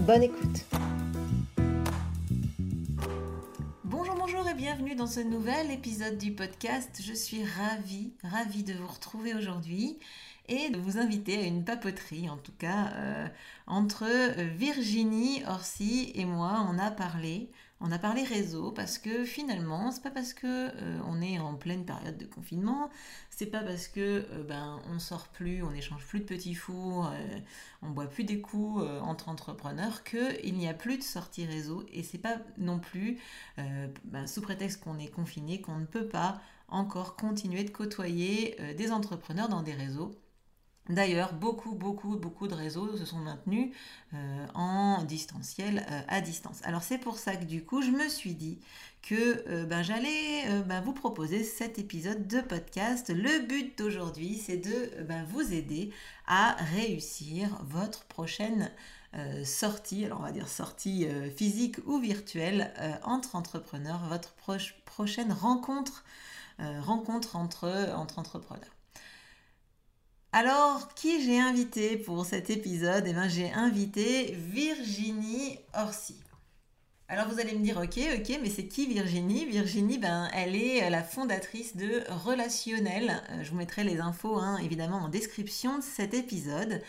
Bonne écoute. Bonjour, bonjour et bienvenue dans ce nouvel épisode du podcast. Je suis ravie, ravie de vous retrouver aujourd'hui et de vous inviter à une papoterie, en tout cas, euh, entre Virginie Orsi et moi. On a parlé on a parlé réseau parce que finalement, c'est pas parce que euh, on est en pleine période de confinement, c'est pas parce que euh, ben on sort plus, on échange plus de petits fours, euh, on boit plus des coups entre entrepreneurs que il n'y a plus de sortie réseau et c'est pas non plus ben, sous prétexte qu'on est confiné qu'on ne peut pas encore continuer de côtoyer des entrepreneurs dans des réseaux D'ailleurs, beaucoup, beaucoup, beaucoup de réseaux se sont maintenus euh, en distanciel euh, à distance. Alors c'est pour ça que du coup, je me suis dit que euh, ben, j'allais ben, vous proposer cet épisode de podcast. Le but d'aujourd'hui, c'est de ben, vous aider à réussir votre prochaine sortie, alors on va dire sortie physique ou virtuelle entre entrepreneurs, votre prochaine rencontre, entre entrepreneurs. Alors, qui j'ai invité pour cet épisode? Eh bien, j'ai invité Virginie Orsi. Alors vous allez me dire, ok, ok, mais c'est qui Virginie? Virginie, ben, elle est la fondatrice de Relationnel. Euh, je vous mettrai les infos hein, évidemment en description de cet épisode.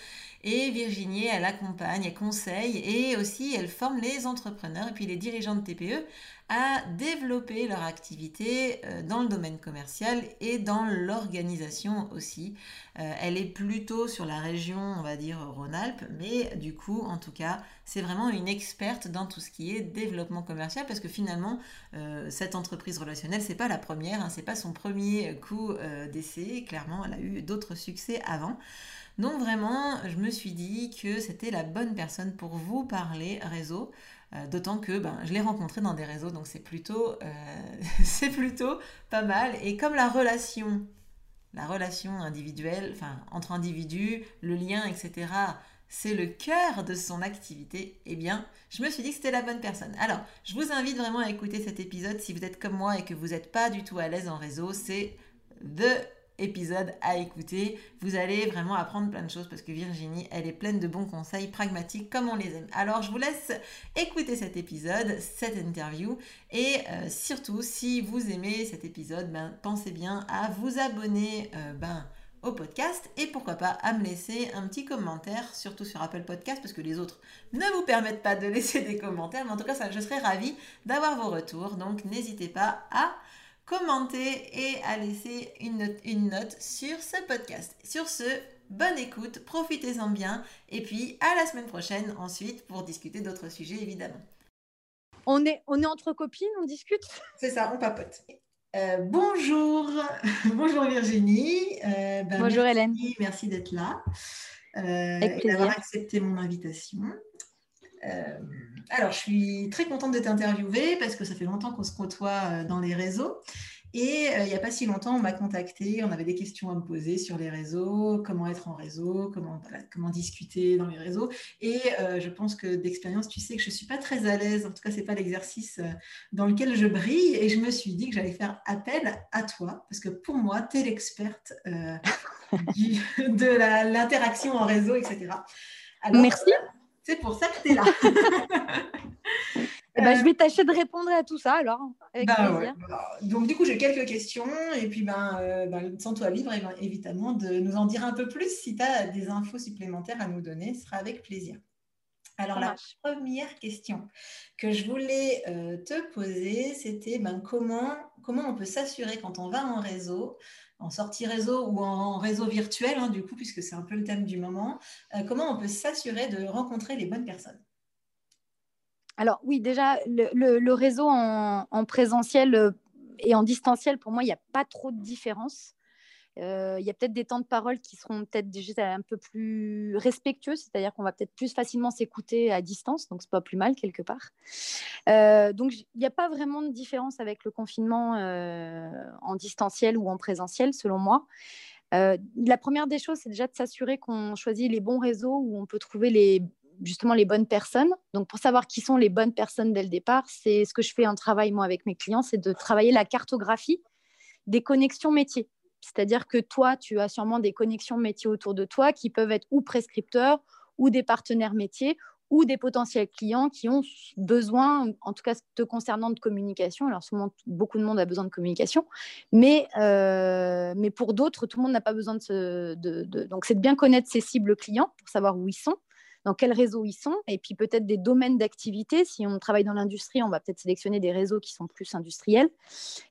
Et Virginie, elle accompagne, elle conseille et aussi elle forme les entrepreneurs et puis les dirigeants de TPE à développer leur activité euh, dans le domaine commercial et dans l'organisation aussi. Euh, elle est plutôt sur la région, on va dire, Rhône-Alpes, mais du coup, en tout cas, c'est vraiment une experte dans tout ce qui est développement commercial parce que finalement, euh, cette entreprise relationnelle, c'est pas la première, hein, c'est pas son premier coup d'essai. Clairement, elle a eu d'autres succès avant. Donc vraiment, je me suis dit que c'était la bonne personne pour vous parler réseau. Euh, d'autant que ben, je l'ai rencontré dans des réseaux, donc c'est plutôt, euh, c'est plutôt pas mal. Et comme la relation, la relation individuelle, enfin entre individus, le lien, etc., c'est le cœur de son activité, eh bien, je me suis dit que c'était la bonne personne. Alors, je vous invite vraiment à écouter cet épisode si vous êtes comme moi et que vous n'êtes pas du tout à l'aise en réseau. C'est The épisode à écouter. Vous allez vraiment apprendre plein de choses parce que Virginie, elle est pleine de bons conseils pragmatiques comme on les aime. Alors je vous laisse écouter cet épisode, cette interview et euh, surtout si vous aimez cet épisode, ben, pensez bien à vous abonner euh, ben, au podcast et pourquoi pas à me laisser un petit commentaire, surtout sur Apple Podcast parce que les autres ne vous permettent pas de laisser des commentaires. Mais en tout cas, ça, je serais ravie d'avoir vos retours. Donc n'hésitez pas à commenter et à laisser une note, une note sur ce podcast. Sur ce, bonne écoute, profitez-en bien et puis à la semaine prochaine ensuite pour discuter d'autres sujets évidemment. On est, on est entre copines, on discute? C'est ça, on papote. Euh, bonjour, bonjour Virginie. Euh, ben, bonjour Hélène. Merci d'être là euh, et d'avoir accepté mon invitation. Euh, alors, je suis très contente de t'interviewer parce que ça fait longtemps qu'on se côtoie euh, dans les réseaux. Et euh, il n'y a pas si longtemps, on m'a contacté, on avait des questions à me poser sur les réseaux, comment être en réseau, comment, comment discuter dans les réseaux. Et je pense que d'expérience, tu sais que je ne suis pas très à l'aise, en tout cas, ce n'est pas l'exercice dans lequel je brille. Et je me suis dit que j'allais faire appel à toi, parce que pour moi, tu es l'experte de l'interaction en réseau, etc. Merci. C'est pour ça que tu es là. Eh ben, je vais tâcher de répondre à tout ça alors. Avec bah plaisir. Bah, donc du coup, j'ai quelques questions et puis ben, euh, ben sens-toi libre évidemment de nous en dire un peu plus. Si tu as des infos supplémentaires à nous donner, ce sera avec plaisir. Alors la première question que je voulais euh, te poser, c'était ben, comment, comment on peut s'assurer quand on va en réseau en sortie réseau ou en réseau virtuel, hein, du coup, puisque c'est un peu le thème du moment, euh, comment on peut s'assurer de rencontrer les bonnes personnes? Alors oui, déjà, le, réseau en, présentiel euh, et en distanciel, pour moi, il n'y a pas trop de différence. Il y a peut-être des temps de parole qui seront peut-être déjà un peu plus respectueux, c'est-à-dire qu'on va peut-être plus facilement s'écouter à distance, donc c'est pas plus mal quelque part. donc il n'y a pas vraiment de différence avec le confinement en distanciel ou en présentiel, selon moi. la première des choses, c'est déjà de s'assurer qu'on choisit les bons réseaux où on peut trouver les justement les bonnes personnes. Donc, pour savoir qui sont les bonnes personnes dès le départ, c'est ce que je fais en travail, moi, avec mes clients, c'est de travailler la cartographie des connexions métiers. C'est-à-dire que toi, tu as sûrement des connexions métiers autour de toi qui peuvent être ou prescripteurs ou des partenaires métiers ou des potentiels clients qui ont besoin, en tout cas te concernant, de communication. Alors, souvent, beaucoup de monde a besoin de communication, mais, euh, mais pour d'autres, tout le monde n'a pas besoin de, de Donc, c'est de bien connaître ses cibles clients pour savoir où ils sont dans quel réseau ils sont, et puis peut-être des domaines d'activité. Si on travaille dans l'industrie, on va peut-être sélectionner des réseaux qui sont plus industriels,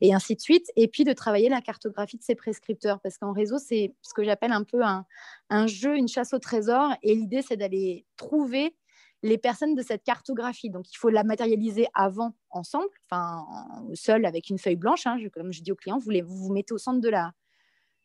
et ainsi de suite. Et puis de travailler la cartographie de ses prescripteurs, parce qu'en réseau, c'est ce que j'appelle un peu un, jeu, une chasse au trésor, et l'idée, c'est d'aller trouver les personnes de cette cartographie. Donc, il faut la matérialiser avant ensemble, enfin, seul avec une feuille blanche. Hein, comme je dis aux clients, vous, vous vous mettez au centre de la,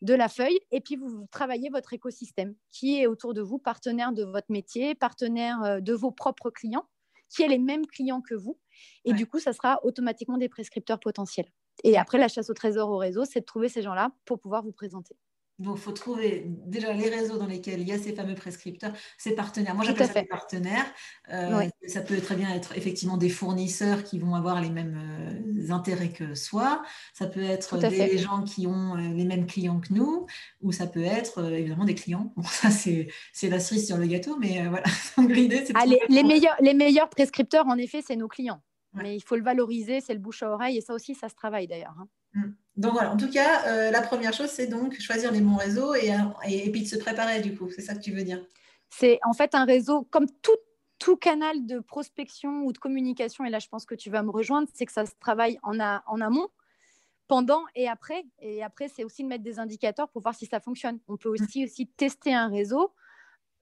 de la feuille et puis vous, travaillez votre écosystème qui est autour de vous, partenaire de votre métier, partenaire euh, de vos propres clients, qui est les mêmes clients que vous. Et du coup, ça sera automatiquement des prescripteurs potentiels. Et après, la chasse au trésor au réseau, c'est de trouver ces gens-là pour pouvoir vous présenter. Donc, il faut trouver déjà les réseaux dans lesquels il y a ces fameux prescripteurs, ces partenaires. Moi, j'appelle ça des partenaires. Euh, ça peut très bien être effectivement des fournisseurs qui vont avoir les mêmes euh, intérêts que soi. Ça peut être des gens qui ont euh, les mêmes clients que nous. Ou ça peut être évidemment des clients. Bon, ça, c'est la cerise sur le gâteau. Mais voilà. l'idée, c'est ah, les, meilleurs, les meilleurs prescripteurs, en effet, c'est nos clients. Mais il faut le valoriser, c'est le bouche à oreille. Et ça aussi, ça se travaille d'ailleurs. Hein. Mm. Donc voilà, en tout cas, euh, la première chose, c'est donc choisir les bons réseaux et, et, puis de se préparer du coup. C'est ça que tu veux dire? C'est en fait un réseau, comme tout, tout, canal de prospection ou de communication, et là je pense que tu vas me rejoindre, c'est que ça se travaille en, en amont, pendant et après. Et après, c'est aussi de mettre des indicateurs pour voir si ça fonctionne. On peut aussi, aussi tester un réseau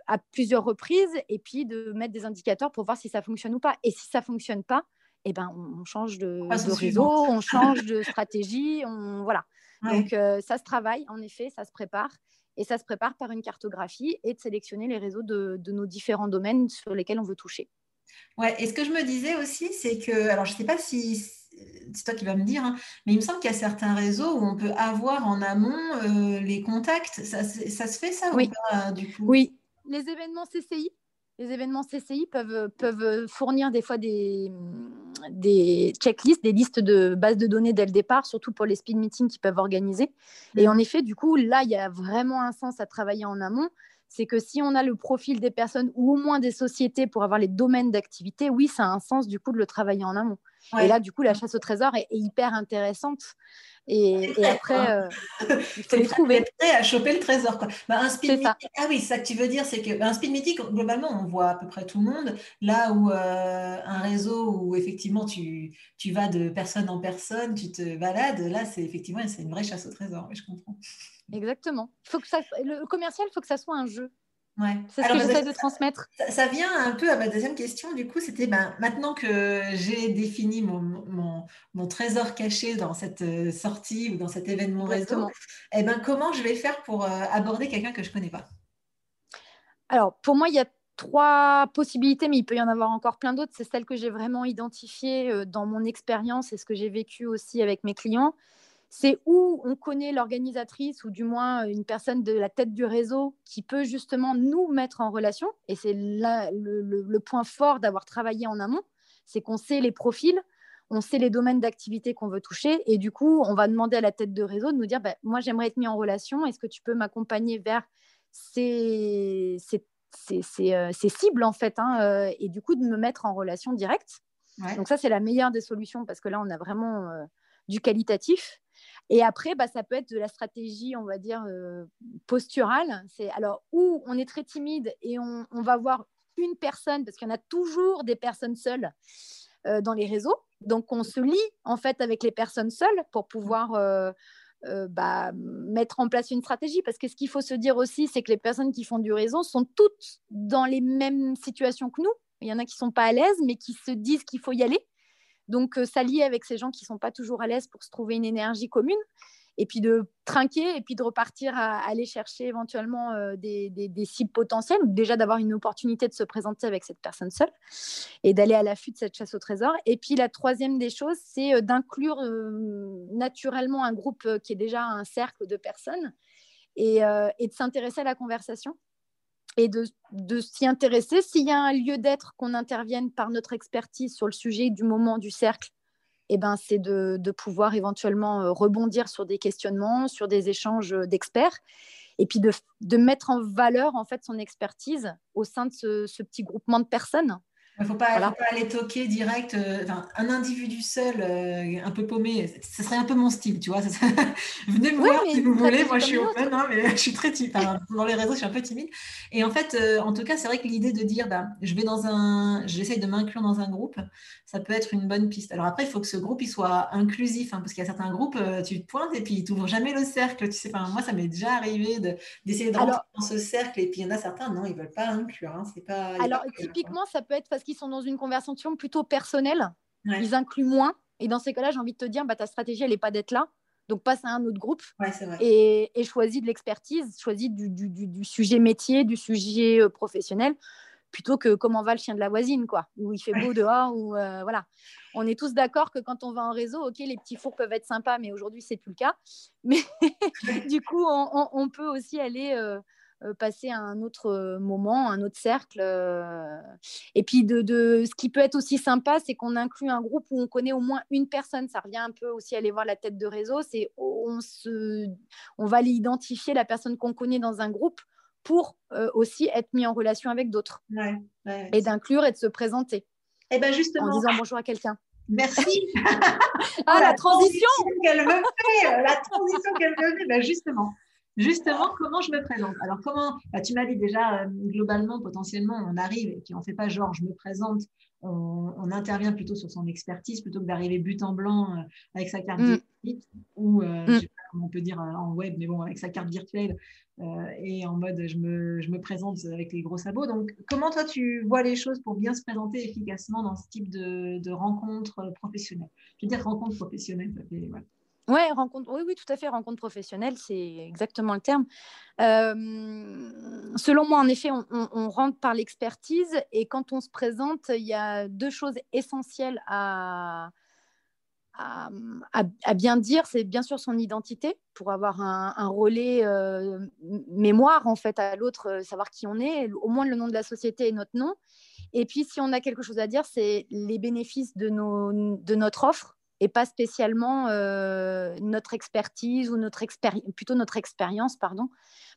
à plusieurs reprises et puis de mettre des indicateurs pour voir si ça fonctionne ou pas. Et si ça fonctionne pas, eh ben, on, change de, réseau, on change de stratégie, on, voilà. Donc, euh, ça se travaille, en effet, ça se prépare. Et ça se prépare par une cartographie et de sélectionner les réseaux de, nos différents domaines sur lesquels on veut toucher. Ouais, et ce que je me disais aussi, c'est que, alors je ne sais pas si c'est toi qui vas me dire, hein, mais il me semble qu'il y a certains réseaux où on peut avoir en amont euh, les contacts. Ça, ça, se fait ça oui. ou pas, du coup? Oui, les événements CCI, les événements CCI peuvent, peuvent fournir des fois des, des checklists, des listes de bases de données dès le départ, surtout pour les speed meetings qu'ils peuvent organiser. Et mm. en effet, du coup, là, il y a vraiment un sens à travailler en amont. C'est que si on a le profil des personnes ou au moins des sociétés pour avoir les domaines d'activité, oui, ça a un sens du coup de le travailler en amont. Et là, du coup, la chasse au trésor est hyper intéressante et, après, euh, il faut les trouver. prêt à choper le trésor. Quoi. Bah, un speed meeting, ah oui, ça que tu veux dire, c'est qu'un speed meeting, globalement, on voit à peu près tout le monde. Là où euh, un réseau où effectivement tu, tu, vas de personne en personne, tu te balades, là, c'est effectivement c'est une vraie chasse au trésor. je comprends. Exactement. Faut que ça, le commercial, il faut que ça soit un jeu. C'est ce que j'essaie de transmettre. Ça, vient un peu à ma deuxième question, du coup, c'était ben, maintenant que j'ai défini mon, mon, trésor caché dans cette euh, sortie ou dans cet événement réseau, eh ben, comment je vais faire pour euh, aborder quelqu'un que je ne connais pas? Alors, pour moi, il y a trois possibilités, mais il peut y en avoir encore plein d'autres. C'est celle que j'ai vraiment identifiée euh, dans mon expérience et ce que j'ai vécu aussi avec mes clients c'est où on connaît l'organisatrice ou du moins une personne de la tête du réseau qui peut justement nous mettre en relation. Et c'est le, point fort d'avoir travaillé en amont, c'est qu'on sait les profils, on sait les domaines d'activité qu'on veut toucher. Et du coup, on va demander à la tête de réseau de nous dire, bah, moi j'aimerais être mis en relation, est-ce que tu peux m'accompagner vers ces, euh, cibles en fait hein, euh, Et du coup, de me mettre en relation directe? Donc ça, c'est la meilleure des solutions parce que là, on a vraiment euh, du qualitatif. Et après, bah, ça peut être de la stratégie, on va dire, euh, posturale. C'est alors où on est très timide et on, va voir une personne, parce qu'il y en a toujours des personnes seules euh, dans les réseaux. Donc, on se lie en fait avec les personnes seules pour pouvoir euh, bah, mettre en place une stratégie. Parce que ce qu'il faut se dire aussi, c'est que les personnes qui font du réseau sont toutes dans les mêmes situations que nous. Il y en a qui sont pas à l'aise, mais qui se disent qu'il faut y aller. Donc, euh, s'allier avec ces gens qui ne sont pas toujours à l'aise pour se trouver une énergie commune. et puis de trinquer et puis de repartir à, aller chercher éventuellement euh, des, cibles potentielles, déjà d'avoir une opportunité de se présenter avec cette personne seule et d'aller à l'affût de cette chasse au trésor. Et puis la troisième des choses, c'est euh, d'inclure naturellement un groupe qui est déjà un cercle de personnes et de s'intéresser à la conversation et de, s'y intéresser. S'il y a un lieu d'être, qu'on intervienne par notre expertise sur le sujet du moment du cercle eh ben, c'est de, pouvoir éventuellement euh, rebondir sur des questionnements, sur des échanges euh, d'experts, et puis de, mettre en valeur en fait son expertise au sein de ce petit groupement de personnes il ne faut, pas aller toquer direct. Euh, un individu seul, euh, un peu paumé, ce serait un peu mon style, tu vois. Venez me voir si vous voulez. Moi, je suis open, hein, mais je suis très timide. dans les réseaux, je suis un peu timide. Et en fait, euh, en tout cas, c'est vrai que l'idée de dire, bah, je vais dans un, j'essaye de m'inclure dans un groupe, ça peut être une bonne piste. Alors après, il faut que ce groupe il soit inclusif, hein, parce qu'il y a certains groupes, tu te pointes et puis tu n'ouvres jamais le cercle. Tu sais, moi, ça m'est déjà arrivé d'essayer de, rentrer dans ce cercle, et puis il y en a certains, non, ils ne veulent pas inclure. Hein, c'est pas. Alors typiquement, ça peut être parce sont dans une conversation plutôt personnelle, ils incluent moins. Et dans ces cas-là, j'ai envie de te dire, bah, ta stratégie, elle n'est pas d'être là. Donc, passe à un autre groupe Et, choisis de l'expertise, choisis du, sujet métier, du sujet euh, professionnel, plutôt que comment va le chien de la voisine, quoi, où il fait beau dehors, ou euh, voilà. On est tous d'accord que quand on va en réseau, ok, les petits fours peuvent être sympas, mais aujourd'hui, c'est plus le cas. Mais du coup, on, peut aussi aller euh, passer à un autre euh, moment, un autre cercle. Euh. Et puis, de, ce qui peut être aussi sympa, c'est qu'on inclut un groupe où on connaît au moins une personne. Ça revient un peu aussi à aller voir la tête de réseau. C'est on, se, on va aller identifier la personne qu'on connaît dans un groupe pour aussi être mis en relation avec d'autres. et d'inclure et de se présenter. Et eh ben justement. En disant bonjour à quelqu'un. Merci. ah, la, transition, qu'elle me fait, la transition qu'elle me fait, ben justement. Justement, comment je me présente? Alors, comment bah, Tu m'as dit déjà, euh, globalement, potentiellement, on arrive et puis on ne fait pas genre je me présente, on, intervient plutôt sur son expertise plutôt que d'arriver but en blanc euh, avec sa carte mm. virtuelle ou, euh, mm. sais pas on peut dire en web, mais bon, avec sa carte virtuelle et en mode je me, je me, présente avec les gros sabots. Donc, comment toi, tu vois les choses pour bien se présenter efficacement dans ce type de, de rencontre professionnelle Je veux dire rencontre professionnelle, ça fait. Voilà. Ouais, rencontre, oui, oui, tout à fait, rencontre professionnelle, c'est exactement le terme. selon moi, en effet, on, rentre par l'expertise et quand on se présente, il y a deux choses essentielles à, à, bien dire. C'est bien sûr son identité pour avoir un, relais mémoire en fait à l'autre, savoir qui on est, au moins le nom de la société et notre nom. Et puis, si on a quelque chose à dire, c'est les bénéfices de, nos, de notre offre et pas spécialement euh, notre expertise ou notre plutôt notre expérience, pardon.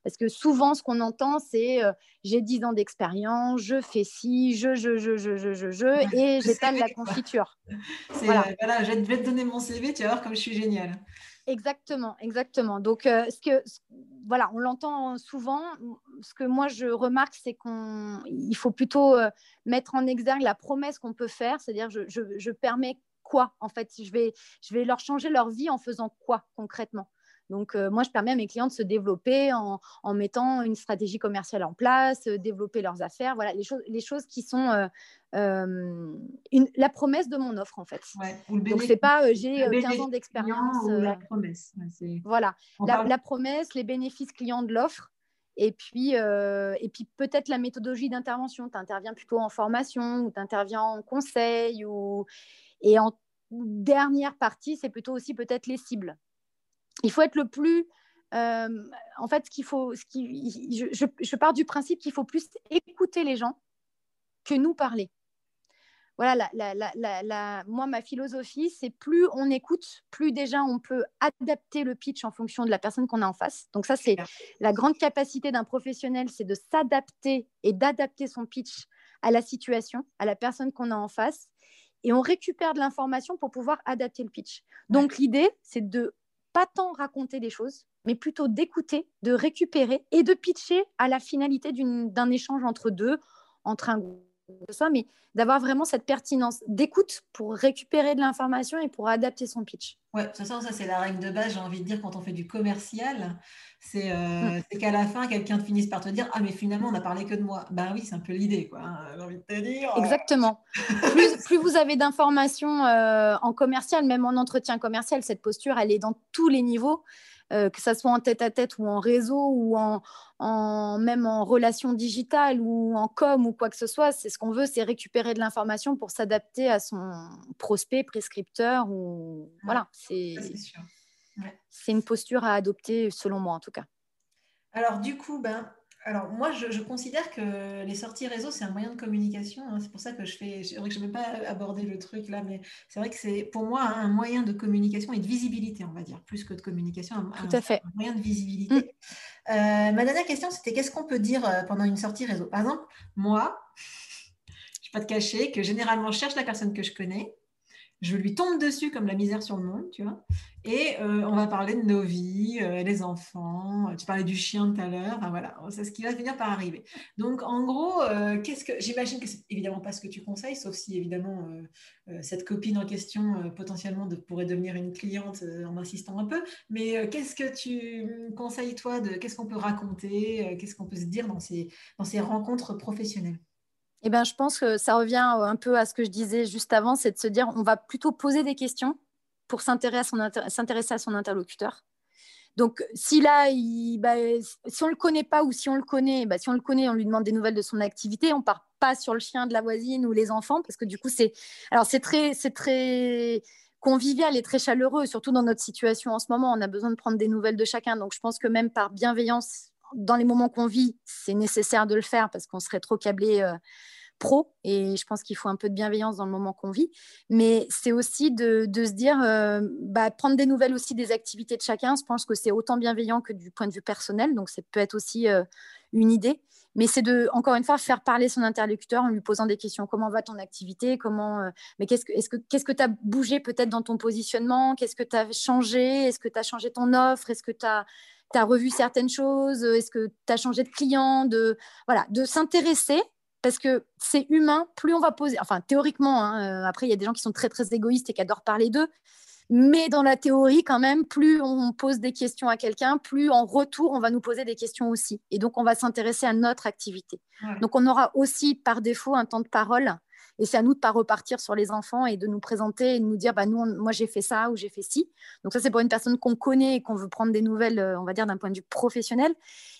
Parce que souvent, ce qu'on entend, c'est euh, j'ai 10 ans d'expérience, je fais ci, je, je, je, je, je, je, je et j'étale la confiture. Voilà. Euh, voilà. je vais te donner mon CV, tu vas voir comme je suis géniale. Exactement, exactement. Donc, ce que, voilà, on l'entend souvent. Ce que moi je remarque, c'est qu'il faut plutôt mettre en exergue la promesse qu'on peut faire, c'est-à-dire je, je, je permets quoi en fait je vais, je vais leur changer leur vie en faisant quoi concrètement? Donc, euh, moi, je permets à mes clients de se développer en, en mettant une stratégie commerciale en place, euh, développer leurs affaires, voilà, les, choses, les choses qui sont euh, une, la promesse de mon offre, en fait. Donc, c'est pas j'ai 15 ans d'expérience. la promesse. voilà, la, la, promesse, les bénéfices clients de l'offre. Et puis, et puis peut-être la méthodologie d'intervention. Tu interviens plutôt en formation ou tu interviens en conseil. Ou... Et en dernière partie, c'est plutôt aussi peut-être les cibles. Il faut être le plus... Euh, en fait, ce qu'il faut, ce qui, je, pars du principe qu'il faut plus écouter les gens que nous parler. Voilà, moi, ma philosophie, c'est plus on écoute, plus déjà on peut adapter le pitch en fonction de la personne qu'on a en face. Donc ça, c'est la grande capacité d'un professionnel, c'est de s'adapter et d'adapter son pitch à la situation, à la personne qu'on a en face et on récupère de l'information pour pouvoir adapter le pitch. Donc l'idée, c'est de pas tant raconter des choses, mais plutôt d'écouter, de récupérer et de pitcher à la finalité d'un échange entre deux, entre un ce soit, mais d'avoir vraiment cette pertinence d'écoute pour récupérer de l'information et pour adapter son pitch. Ouais, de toute façon, ça c'est la règle de base, j'ai envie de dire, quand on fait du commercial, c'est euh, mm. qu'à la fin, quelqu'un finisse par te dire Ah, mais finalement, on n'a parlé que de moi. Ben oui, c'est un peu l'idée, quoi, hein, j'ai envie de te dire. Exactement. plus, vous avez d'informations euh, en commercial, même en entretien commercial, cette posture, elle est dans tous les niveaux. Euh, que ce soit en tête-à-tête ou en réseau ou en, même en relation digitale ou en com ou quoi que ce soit, c'est ce qu'on veut, c'est récupérer de l'information pour s'adapter à son prospect, prescripteur ou voilà, c'est c'est une posture à adopter selon moi en tout cas. Alors du coup, ben alors moi, je, considère que les sorties réseau, c'est un moyen de communication. Hein. C'est pour ça que je fais. C'est vrai que je ne vais pas aborder le truc là, mais c'est vrai que c'est pour moi un moyen de communication et de visibilité, on va dire, plus que de communication. Un, Tout à fait. Un moyen de visibilité. Mm. Euh, ma dernière question, c'était qu'est-ce qu'on peut dire euh, pendant une sortie réseau? Par exemple, moi, je ne vais pas te cacher que généralement, je cherche la personne que je connais je lui tombe dessus comme la misère sur le monde, tu vois. Et euh, on va parler de nos vies, euh, les enfants. Tu parlais du chien tout à l'heure. voilà, c'est ce qui va finir par arriver. Donc, en gros, euh, qu'est-ce que j'imagine que c'est évidemment pas ce que tu conseilles, sauf si évidemment cette copine en question potentiellement pourrait devenir une cliente en insistant un peu. Mais qu'est-ce que tu conseilles toi de qu'est-ce qu'on peut raconter, qu'est-ce qu'on peut se dire dans ces rencontres professionnelles? Eh ben, je pense que ça revient un peu à ce que je disais juste avant, c'est de se dire on va plutôt poser des questions pour s'intéresser à, son interlocuteur. Donc, si là, bah, si on le connaît pas ou si on le connaît, bah, si on le connaît, on lui demande des nouvelles de son activité. On part pas sur le chien de la voisine ou les enfants, parce que du coup, c'est alors c'est très, c'est très convivial et très chaleureux, surtout dans notre situation en ce moment. On a besoin de prendre des nouvelles de chacun. Donc, je pense que même par bienveillance, dans les moments qu'on vit, c'est nécessaire de le faire parce qu'on serait trop câblé euh, pro et je pense qu'il faut un peu de bienveillance dans le moment qu'on vit. Mais c'est aussi de, se dire, euh, bah, prendre des nouvelles aussi des activités de chacun. Je pense que c'est autant bienveillant que du point de vue personnel, donc ça peut être aussi euh, une idée. Mais c'est de, encore une fois, faire parler son interlocuteur en lui posant des questions. Comment va ton activité? Comment, mais qu'est-ce que, est-ce que, qu'est-ce que tu as bougé peut-être dans ton positionnement? Qu'est-ce que tu as changé? Est-ce que tu as changé ton offre? Est-ce que tu as tu as revu certaines choses Est-ce que tu as changé de client de, voilà, de s'intéresser parce que c'est humain, plus on va poser, enfin théoriquement, hein, euh, après il y a des gens qui sont très très égoïstes et qui adorent parler d'eux, mais dans la théorie quand même, plus on pose des questions à quelqu'un, plus en retour on va nous poser des questions aussi. Et donc on va s'intéresser à notre activité. Donc on aura aussi par défaut un temps de parole et c'est à nous de pas repartir sur les enfants et de nous présenter et de nous dire, bah, nous, moi, j'ai fait ça ou j'ai fait ci. Donc ça, c'est pour une personne qu'on connaît et qu'on veut prendre des nouvelles, euh, on va dire, d'un point de vue professionnel.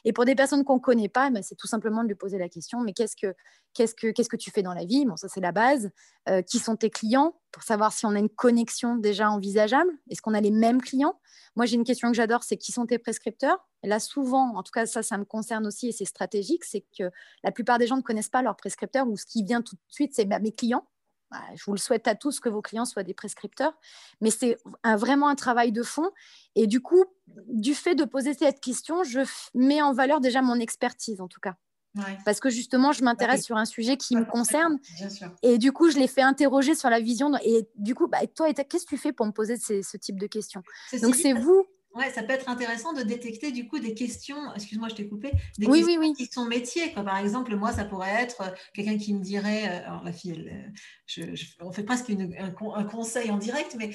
Et pour des personnes qu'on ne connaît pas, bah, c'est tout simplement de lui poser la question, mais qu'est-ce que, qu'est-ce que, qu'est-ce que tu fais dans la vie? Bon, ça, c'est la base. Euh, qui sont tes clients? Pour savoir si on a une connexion déjà envisageable. Est-ce qu'on a les mêmes clients? Moi, j'ai une question que j'adore, c'est qui sont tes prescripteurs? Là, souvent, en tout cas, ça, ça me concerne aussi et c'est stratégique, c'est que la plupart des gens ne connaissent pas leurs prescripteurs ou ce qui vient tout de suite, c'est bah, mes clients. Bah, je vous le souhaite à tous que vos clients soient des prescripteurs, mais c'est vraiment un travail de fond. Et du coup, du fait de poser cette question, je mets en valeur déjà mon expertise, en tout cas. Parce que justement, je m'intéresse sur un sujet qui me concerne. Et du coup, je les fais interroger sur la vision. Et du coup, bah, toi, qu'est-ce que tu fais pour me poser ce type de questions? Donc, c'est? vous Ouais, ça peut être intéressant de détecter du coup des questions, excuse-moi, je t'ai coupé, des oui, questions oui, oui. qui sont métiers. Par exemple, moi, ça pourrait être euh, quelqu'un qui me dirait, euh, alors la fille, euh, je, on fait presque un, conseil en direct, mais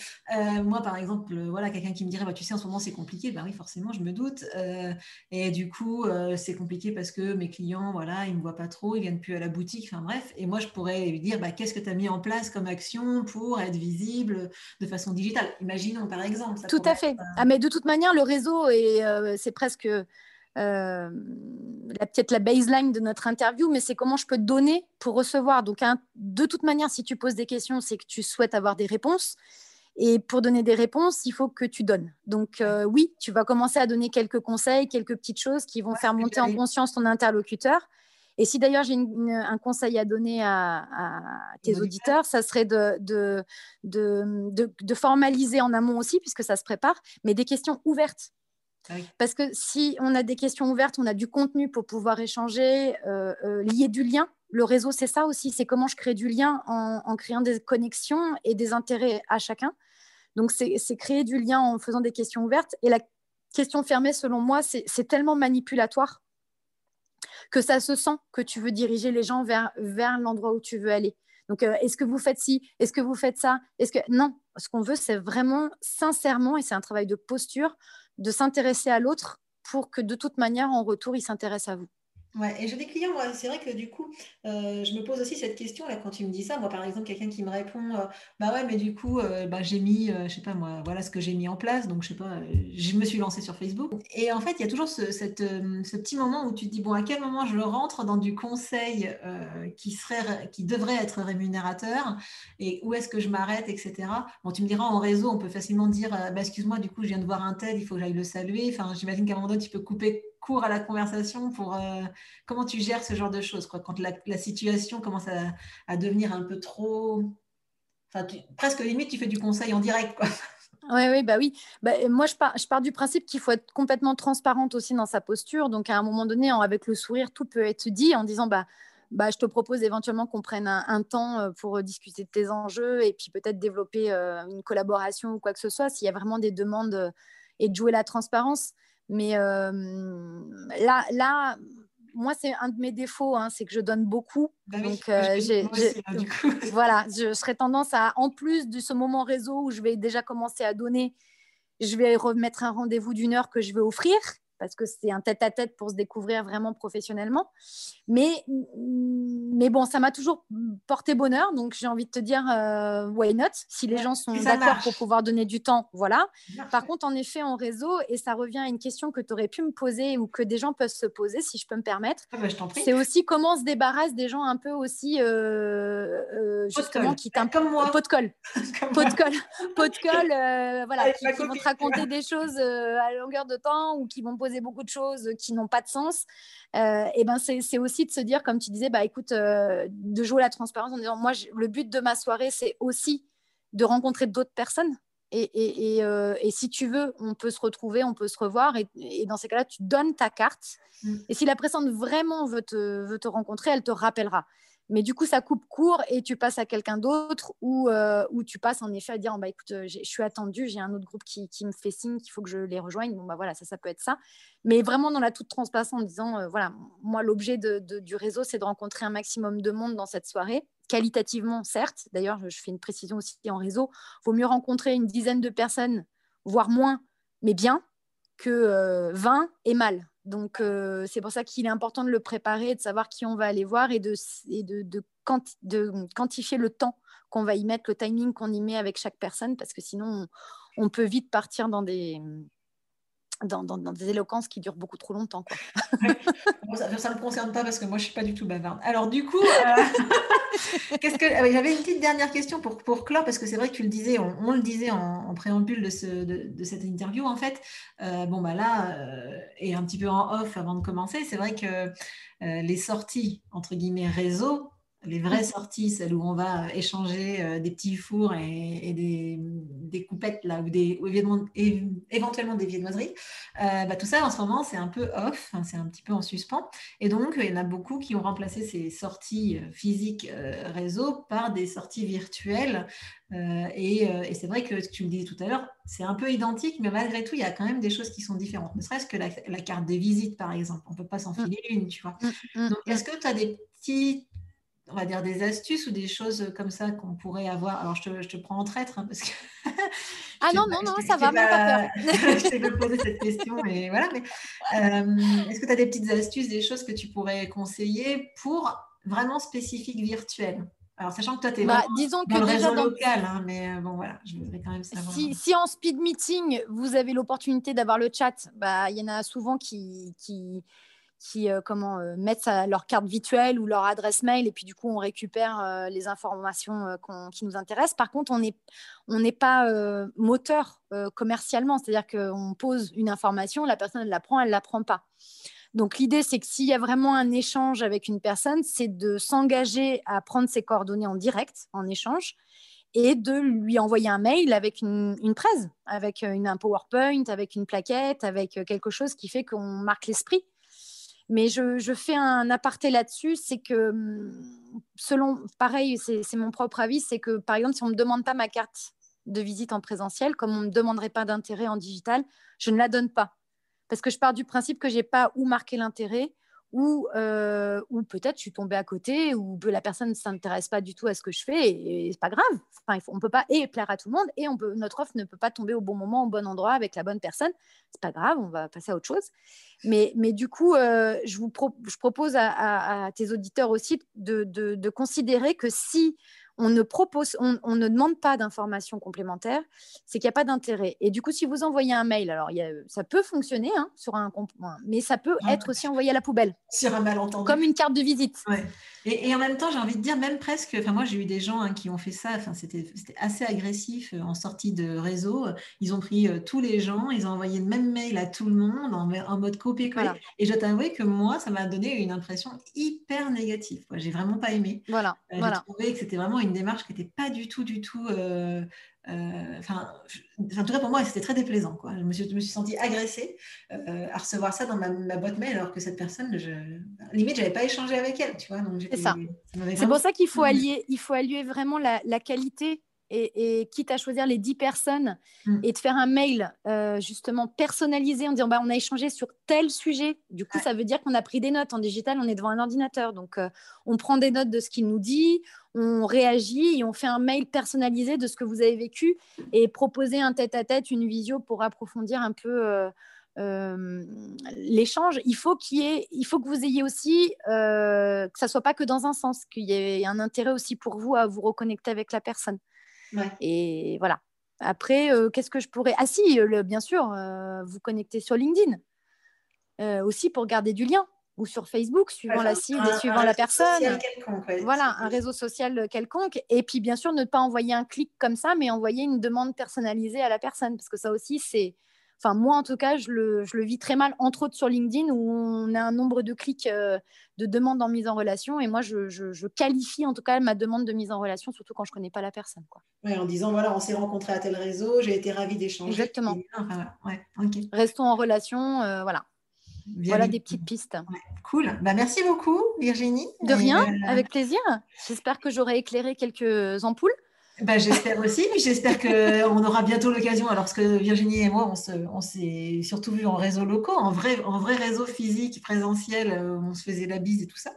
moi, par exemple, voilà, quelqu'un qui me dirait, bah, tu sais, en ce moment, c'est compliqué. Ben oui, forcément, je me doute. et du coup, c'est compliqué parce que mes clients, voilà, ils ne me voient pas trop, ils viennent plus à la boutique. Enfin bref, et moi, je pourrais lui dire, bah, qu'est-ce que tu as mis en place comme action pour être visible de façon digitale? Imaginons, par exemple. Tout à fait. ah, mais de toute manière, le réseau, euh, c'est presque euh, peut-être la baseline de notre interview, mais c'est comment je peux donner pour recevoir. Donc, de toute manière, si tu poses des questions, c'est que tu souhaites avoir des réponses. Et pour donner des réponses, il faut que tu donnes. Donc euh, oui, tu vas commencer à donner quelques conseils, quelques petites choses qui vont faire monter en conscience ton interlocuteur. Et si d'ailleurs j'ai un conseil à donner à, tes auditeurs, ça serait de, de, de, formaliser en amont aussi, puisque ça se prépare, mais des questions ouvertes. Ah Parce que si on a des questions ouvertes, on a du contenu pour pouvoir échanger, euh, euh, lier du lien. Le réseau, c'est ça aussi, c'est comment je crée du lien en, créant des connexions et des intérêts à chacun. Donc, c'est créer du lien en faisant des questions ouvertes. Et la question fermée, selon moi, c'est tellement manipulatoire que ça se sent que tu veux diriger les gens vers l'endroit où tu veux aller. Donc, euh, est-ce que vous faites ci Est-ce que vous faites ça Est-ce que non Ce qu'on veut, c'est vraiment sincèrement, et c'est un travail de posture, de s'intéresser à l'autre pour que de toute manière, en retour, il s'intéresse à vous. Et j'ai des clients, moi, c'est vrai que du coup, euh, je me pose aussi cette question là quand tu me dis ça. Moi, par exemple, quelqu'un qui me répond, euh, bah ouais, mais du coup, euh, bah, j'ai mis, je sais pas moi, voilà ce que j'ai mis en place. Donc, je sais pas, je me suis lancée sur Facebook. Et en fait, il y a toujours ce petit moment où tu te dis, bon, à quel moment je rentre dans du conseil qui serait, qui devrait être rémunérateur et où est-ce que je m'arrête, etc. Bon, tu me diras en réseau, on peut facilement dire, bah, excuse-moi, du coup, je viens de voir un tel, il faut que j'aille le saluer. Enfin, j'imagine qu'à un moment donné, tu peux couper court à la conversation pour euh, comment tu gères ce genre de choses quoi, quand la, situation commence à, devenir un peu trop enfin presque limite tu fais du conseil en direct quoi. Oui, oui, bah oui. Bah, moi, je pars, je pars du principe qu'il faut être complètement transparente aussi dans sa posture. Donc, à un moment donné, avec le sourire, tout peut être dit en disant bah, bah, je te propose éventuellement qu'on prenne un, temps euh, pour discuter de tes enjeux et puis peut-être développer euh, une collaboration ou quoi que ce soit s'il y a vraiment des demandes et de jouer la transparence. Mais euh, là, là, moi, c'est un de mes défauts, hein, c'est que je donne beaucoup. Bah donc, euh, voilà, je serais tendance à, en plus de ce moment réseau où je vais déjà commencer à donner, je vais remettre un rendez-vous d'une heure que je vais offrir parce que c'est un tête-à-tête pour se découvrir vraiment professionnellement. Mais, mais bon, ça m'a toujours porté bonheur, donc j'ai envie de te dire, euh, why not? Si les gens sont d'accord pour pouvoir donner du temps, voilà. Par contre, en effet, en réseau, et ça revient à une question que tu aurais pu me poser ou que des gens peuvent se poser, si je peux me permettre, ah bah, c'est aussi comment on se débarrasse des gens un peu aussi, euh, euh, justement, qui moi. Pot de colle. pot de colle. pot de colle, voilà, qui, vont te raconter des choses à longueur de temps ou qui vont beaucoup de choses qui n'ont pas de sens, euh, et ben c'est aussi de se dire, comme tu disais, bah écoute, euh, de jouer la transparence en disant, moi, le but de ma soirée, c'est aussi de rencontrer d'autres personnes. Et, et, euh, et, si tu veux, on peut se retrouver, on peut se revoir. Et, dans ces cas-là, tu donnes ta carte. Mm. Et si la personne vraiment veut te, veut te rencontrer, elle te rappellera. Mais du coup, ça coupe court et tu passes à quelqu'un d'autre ou, euh, tu passes en effet à dire oh, bah, écoute, euh, je suis attendu, j'ai un autre groupe qui, me fait signe qu'il faut que je les rejoigne. Bon, bah voilà, ça, peut être ça. Mais vraiment dans la toute transparence en disant euh, voilà, moi, l'objet du réseau, c'est de rencontrer un maximum de monde dans cette soirée. Qualitativement, certes. D'ailleurs, je fais une précision aussi en réseau. Vaut mieux rencontrer une dizaine de personnes, voire moins, mais bien, que 20 et mal. Donc, euh, c'est pour ça qu'il est important de le préparer, de savoir qui on va aller voir et de, de, de, quantifier le temps qu'on va y mettre, le timing qu'on y met avec chaque personne, parce que sinon, on peut vite partir dans des, dans, des éloquences qui durent beaucoup trop longtemps. Quoi. ça ne me concerne pas parce que moi, je ne suis pas du tout bavarde. Alors, du coup, euh, qu'est-ce que... Ah j'avais une petite dernière question pour, pour clore, parce que c'est vrai que tu le disais, on, le disait en, préambule de, ce, de, cette interview, en fait. Euh, bon, bah là, euh, et un petit peu en off avant de commencer, c'est vrai que les sorties, entre guillemets, réseau, les vraies sorties, celles où on va échanger euh, des petits fours et, des, coupettes là, ou, des, éventuellement des viennoiseries, euh, bah, tout ça en ce moment c'est un peu off, hein, c'est un petit peu en suspens. Et donc il y en a beaucoup qui ont remplacé ces sorties euh, physiques réseau par des sorties virtuelles. et, c'est vrai que tu me disais tout à l'heure, c'est un peu identique, mais malgré tout, il y a quand même des choses qui sont différentes. Ne serait-ce que la, carte de visite, par exemple. On ne peut pas s'en filer une, tu vois. Mm, mm, donc, est-ce que tu as des petits on va dire des astuces ou des choses comme ça qu'on pourrait avoir. Alors, je te, je te prends en traître hein, parce que. ah non, non, non, ça va, pas peur. je t'ai pas posé cette question, mais voilà. Mais, euh, est-ce que tu as des petites astuces, des choses que tu pourrais conseiller pour vraiment spécifiques virtuelles? Alors, sachant que toi, tu es bah, disons dans que le réseau local, hein, mais euh, bon, voilà, je voudrais quand même savoir. Si, si en speed meeting, vous avez l'opportunité d'avoir le chat, bah, il y en a souvent qui, qui, qui euh, comment euh, mettent leur carte virtuelle ou leur adresse mail et puis du coup on récupère euh, les informations qui nous intéressent. Par contre, on n'est on pas moteur commercialement, c'est-à-dire qu'on pose une information, la personne elle la prend, elle la prend pas. Donc l'idée c'est que s'il y a vraiment un échange avec une personne, c'est de s'engager à prendre ses coordonnées en direct, en échange, et de lui envoyer un mail avec une, une presse, avec une, un PowerPoint, avec une plaquette, avec quelque chose qui fait qu'on marque l'esprit mais je, fais un aparté là-dessus, c'est que hum, selon, pareil, c'est mon propre avis, c'est que par exemple, si on ne me demande pas ma carte de visite en présentiel, comme on ne me demanderait pas d'intérêt en digital, je ne la donne pas. Parce que je pars du principe que je n'ai pas où marquer l'intérêt, ou, euh, ou peut-être je suis tombée à côté, ou la personne ne s'intéresse pas du tout à ce que je fais, et, c'est pas grave. Enfin, on peut pas et plaire à tout le monde, et on peut, notre offre ne peut pas tomber au bon moment, au bon endroit, avec la bonne personne. C'est pas grave, on va passer à autre chose. Mais, mais du coup, euh, je, vous je propose à, tes auditeurs aussi de, de considérer que si on ne propose, on, ne demande pas d'informations complémentaires, c'est qu'il n'y a pas d'intérêt. Et du coup, si vous envoyez un mail, alors ça peut fonctionner hein, sur un mais ça peut être aussi envoyé à la poubelle. Sur un malentendu. Comme une carte de visite. Et, en même temps, j'ai envie de dire, même presque, enfin moi j'ai eu des gens hein, qui ont fait ça, enfin c'était assez agressif euh, en sortie de réseau. Ils ont pris euh, tous les gens, ils ont envoyé le même mail à tout le monde en, mode copier-coller. Et je t'avoue que moi, ça m'a donné une impression hyper négative. J'ai vraiment pas aimé. Voilà. Euh, j'ai trouvé que c'était vraiment une démarche qui n'était pas du tout, du tout euh, enfin, en tout cas pour moi, c'était très déplaisant. Quoi. Je, me suis, je me suis sentie agressée euh, à recevoir ça dans ma, boîte mail, alors que cette personne, je, limite, j'avais pas échangé avec elle. Tu vois, c'est ça. c'est pour ça qu'il faut allier, il faut allier vraiment la, la qualité et, quitte à choisir les 10 personnes mm. et de faire un mail euh, justement personnalisé en disant bah, on a échangé sur tel sujet. Du coup, ça veut dire qu'on a pris des notes. En digital, on est devant un ordinateur. Donc, euh, on prend des notes de ce qu'il nous dit, on réagit et on fait un mail personnalisé de ce que vous avez vécu et proposer un tête-à-tête, une visio pour approfondir un peu. Euh, l'échange, il faut qu'il ait, il faut que vous ayez aussi que ça soit pas que dans un sens, qu'il y ait un intérêt aussi pour vous à vous reconnecter avec la personne. Et voilà. Après, euh, qu'est-ce que je pourrais Ah si, le, bien sûr, euh, vous connectez sur LinkedIn euh, aussi pour garder du lien ou sur Facebook, suivant la cible et suivant la personne. Voilà, un réseau social quelconque. Et puis, bien sûr, ne pas envoyer un clic comme ça, mais envoyer une demande personnalisée à la personne, parce que ça aussi, c'est Enfin, moi, en tout cas, je le, je le, vis très mal, entre autres sur LinkedIn, où on a un nombre de clics euh, de demandes en mise en relation. Et moi, je, je, qualifie en tout cas ma demande de mise en relation, surtout quand je ne connais pas la personne. Quoi. en disant, voilà, on s'est rencontrés à tel réseau, j'ai été ravie d'échanger. Exactement. Restons en relation, euh, voilà. voilà des petites pistes. Cool. Bah, merci beaucoup, Virginie. De rien, euh, avec plaisir. J'espère que j'aurai éclairé quelques ampoules. Ben, j'espère aussi, j'espère qu'on aura bientôt l'occasion, alors que Virginie et moi, on, s'est surtout vu en réseau locaux, en vrai, en vrai réseau physique, présentiel, euh, on se faisait la bise et tout ça.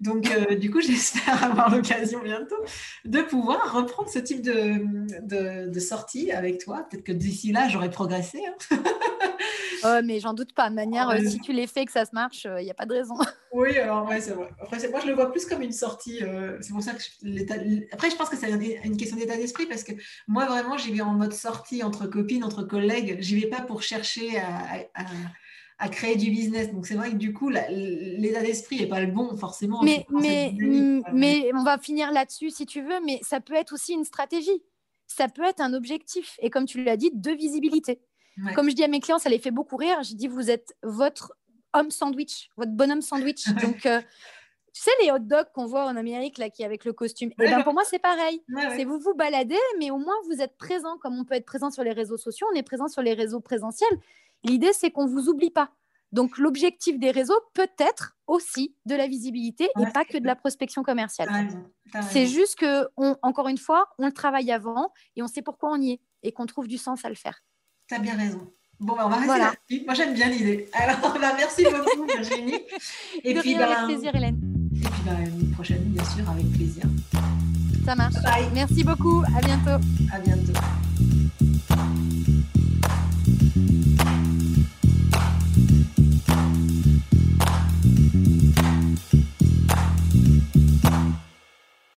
Donc, euh, du coup, j'espère avoir l'occasion bientôt de pouvoir reprendre ce type de, de, sortie avec toi. Peut-être que d'ici là, j'aurai progressé. Hein. Oh, mais j'en doute pas. De manière, euh, si tu les fais que ça se marche, il n'y a pas de raison. Oui, alors ouais, c'est vrai. Après, moi, je le vois plus comme une sortie. c'est pour ça que Après, je pense que c'est une question d'état d'esprit parce que moi, vraiment, j'y vais en mode sortie entre copines, entre collègues. J'y vais pas pour chercher à, créer du business. Donc, c'est vrai que du coup, l'état d'esprit n'est pas le bon, forcément. Mais, mais, mais on va finir là-dessus si tu veux, mais ça peut être aussi une stratégie. Ça peut être un objectif. Et comme tu l'as dit, de visibilité. Comme je dis à mes clients, ça les fait beaucoup rire. Je dis, vous êtes votre homme sandwich, votre bonhomme sandwich. Donc, euh, tu sais, les hot dogs qu'on voit en Amérique, là, qui avec le costume. Et eh ben, pour moi, c'est pareil. c'est vous vous baladez, mais au moins, vous êtes présent. Comme on peut être présent sur les réseaux sociaux, on est présent sur les réseaux présentiels. L'idée, c'est qu'on ne vous oublie pas. Donc, l'objectif des réseaux peut être aussi de la visibilité et pas que de la prospection commerciale. C'est juste que, encore une fois, on le travaille avant et on sait pourquoi on y est et qu'on trouve du sens à le faire. Tu as bien raison. Bon, bah, on va rester là-dessus. Moi, j'aime bien l'idée. Alors, bah, merci beaucoup, Virginie. Et puis, bah, avec plaisir, Hélène. Et puis, bah, une prochaine, bien sûr, avec plaisir. Ça marche. Bye. Merci beaucoup. À bientôt. À bientôt.